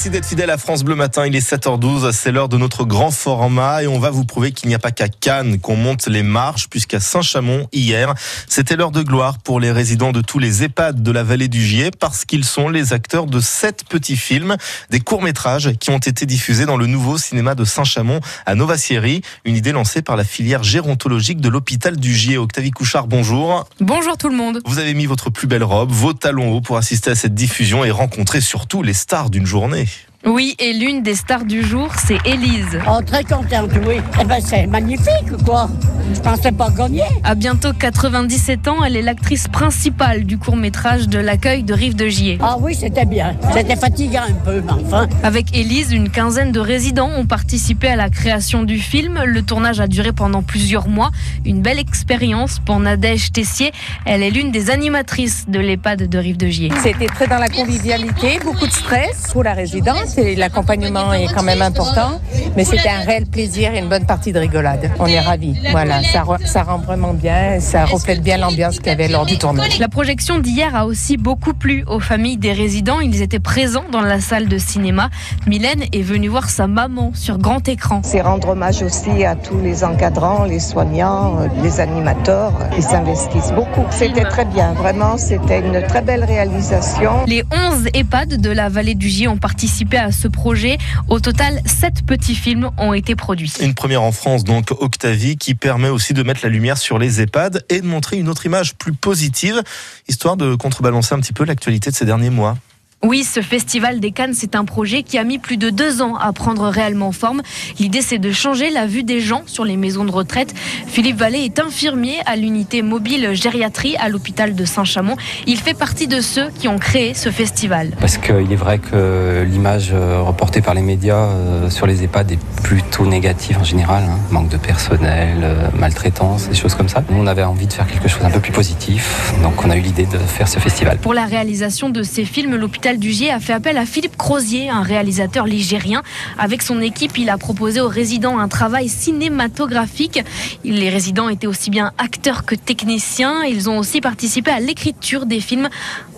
Merci d'être fidèle à France Bleu Matin. Il est 7h12. C'est l'heure de notre grand format et on va vous prouver qu'il n'y a pas qu'à Cannes qu'on monte les marches puisqu'à Saint-Chamond, hier, c'était l'heure de gloire pour les résidents de tous les EHPAD de la vallée du Gier parce qu'ils sont les acteurs de sept petits films, des courts-métrages qui ont été diffusés dans le nouveau cinéma de Saint-Chamond à Novacieri. Une idée lancée par la filière gérontologique de l'hôpital du Gier. Octavie Couchard, bonjour. Bonjour tout le monde. Vous avez mis votre plus belle robe, vos talons hauts pour assister à cette diffusion et rencontrer surtout les stars d'une journée. Oui, et l'une des stars du jour, c'est Élise. Oh, très contente, oui. Eh ben, c'est magnifique, quoi. Je pensais pas gagner. À bientôt 97 ans, elle est l'actrice principale du court-métrage de l'accueil de Rive de Gier. Ah oui, c'était bien. C'était fatigant un peu, mais enfin. Avec Élise, une quinzaine de résidents ont participé à la création du film. Le tournage a duré pendant plusieurs mois. Une belle expérience pour Nadège Tessier. Elle est l'une des animatrices de l'EHPAD de Rive de Gier. C'était très dans la convivialité, beaucoup de stress pour la résidence et l'accompagnement est quand même important. Mais c'était un réel plaisir et une bonne partie de rigolade. On est ravis. Voilà, ça, re- ça rend vraiment bien, ça reflète bien l'ambiance qu'il y avait lors du tournage. La projection d'hier a aussi beaucoup plu aux familles des résidents. Ils étaient présents dans la salle de cinéma. Mylène est venue voir sa maman sur grand écran. C'est rendre hommage aussi à tous les encadrants, les soignants, euh, les animateurs qui s'investissent beaucoup. C'était très bien, vraiment, c'était une très belle réalisation. Les 11 EHPAD de la vallée du Gier ont participé à ce projet. Au total, 7 petits films ont été produits. Une première en France, donc Octavie, qui permet aussi de mettre la lumière sur les EHPAD et de montrer une autre image plus positive, histoire de contrebalancer un petit peu l'actualité de ces derniers mois. Oui, ce festival des Cannes, c'est un projet qui a mis plus de deux ans à prendre réellement forme. L'idée, c'est de changer la vue des gens sur les maisons de retraite. Philippe Vallée est infirmier à l'unité mobile gériatrie à l'hôpital de Saint-Chamond. Il fait partie de ceux qui ont créé ce festival. Parce qu'il est vrai que l'image euh, reportée par les médias euh, sur les EHPAD est plutôt négative en général. hein. Manque de personnel, euh, maltraitance, des choses comme ça. Nous, on avait envie de faire quelque chose un peu plus positif. Donc, on a eu l'idée de faire ce festival. Pour la réalisation de ces films, l'hôpital du Gier a fait appel à Philippe Crozier, un réalisateur ligérien. Avec son équipe, il a proposé aux résidents un travail cinématographique. Les résidents étaient aussi bien acteurs que techniciens. Ils ont aussi participé à l'écriture des films.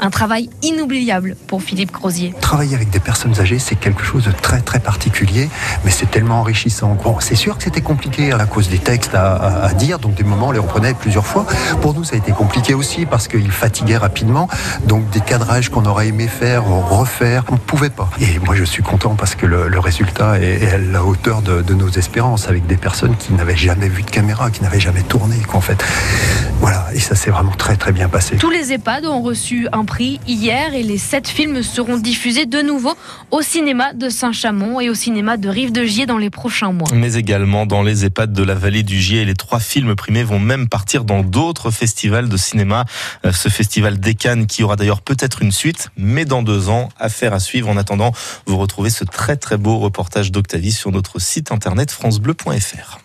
Un travail inoubliable pour Philippe Crozier. Travailler avec des personnes âgées, c'est quelque chose de très très particulier, mais c'est tellement enrichissant. Bon, c'est sûr que c'était compliqué à cause des textes à, à- à dire, donc des moments on les reprenait plusieurs fois. Pour nous, ça a été compliqué aussi parce qu'il fatiguait rapidement, donc des cadrages qu'on aurait aimé faire, refaire, on ne pouvait pas. Et moi, je suis content parce que le, le résultat est, est à la hauteur de, de nos espérances, avec des personnes qui n'avaient jamais vu de caméra, qui n'avaient jamais tourné, qu'en fait. Voilà, et ça s'est vraiment très très bien passé. Tous les EHPAD ont reçu un prix hier et les sept films seront diffusés de nouveau au cinéma de Saint-Chamond et au cinéma de Rive de Gier dans les prochains mois. Mais également dans les EHPAD de la vallée du Gier. Les trois films primés vont même partir dans d'autres festivals de cinéma. Euh, Ce festival des Cannes qui aura d'ailleurs peut-être une suite, mais dans deux ans. Affaire à suivre. En attendant, vous retrouvez ce très très beau reportage d'Octavie sur notre site internet francebleu.fr.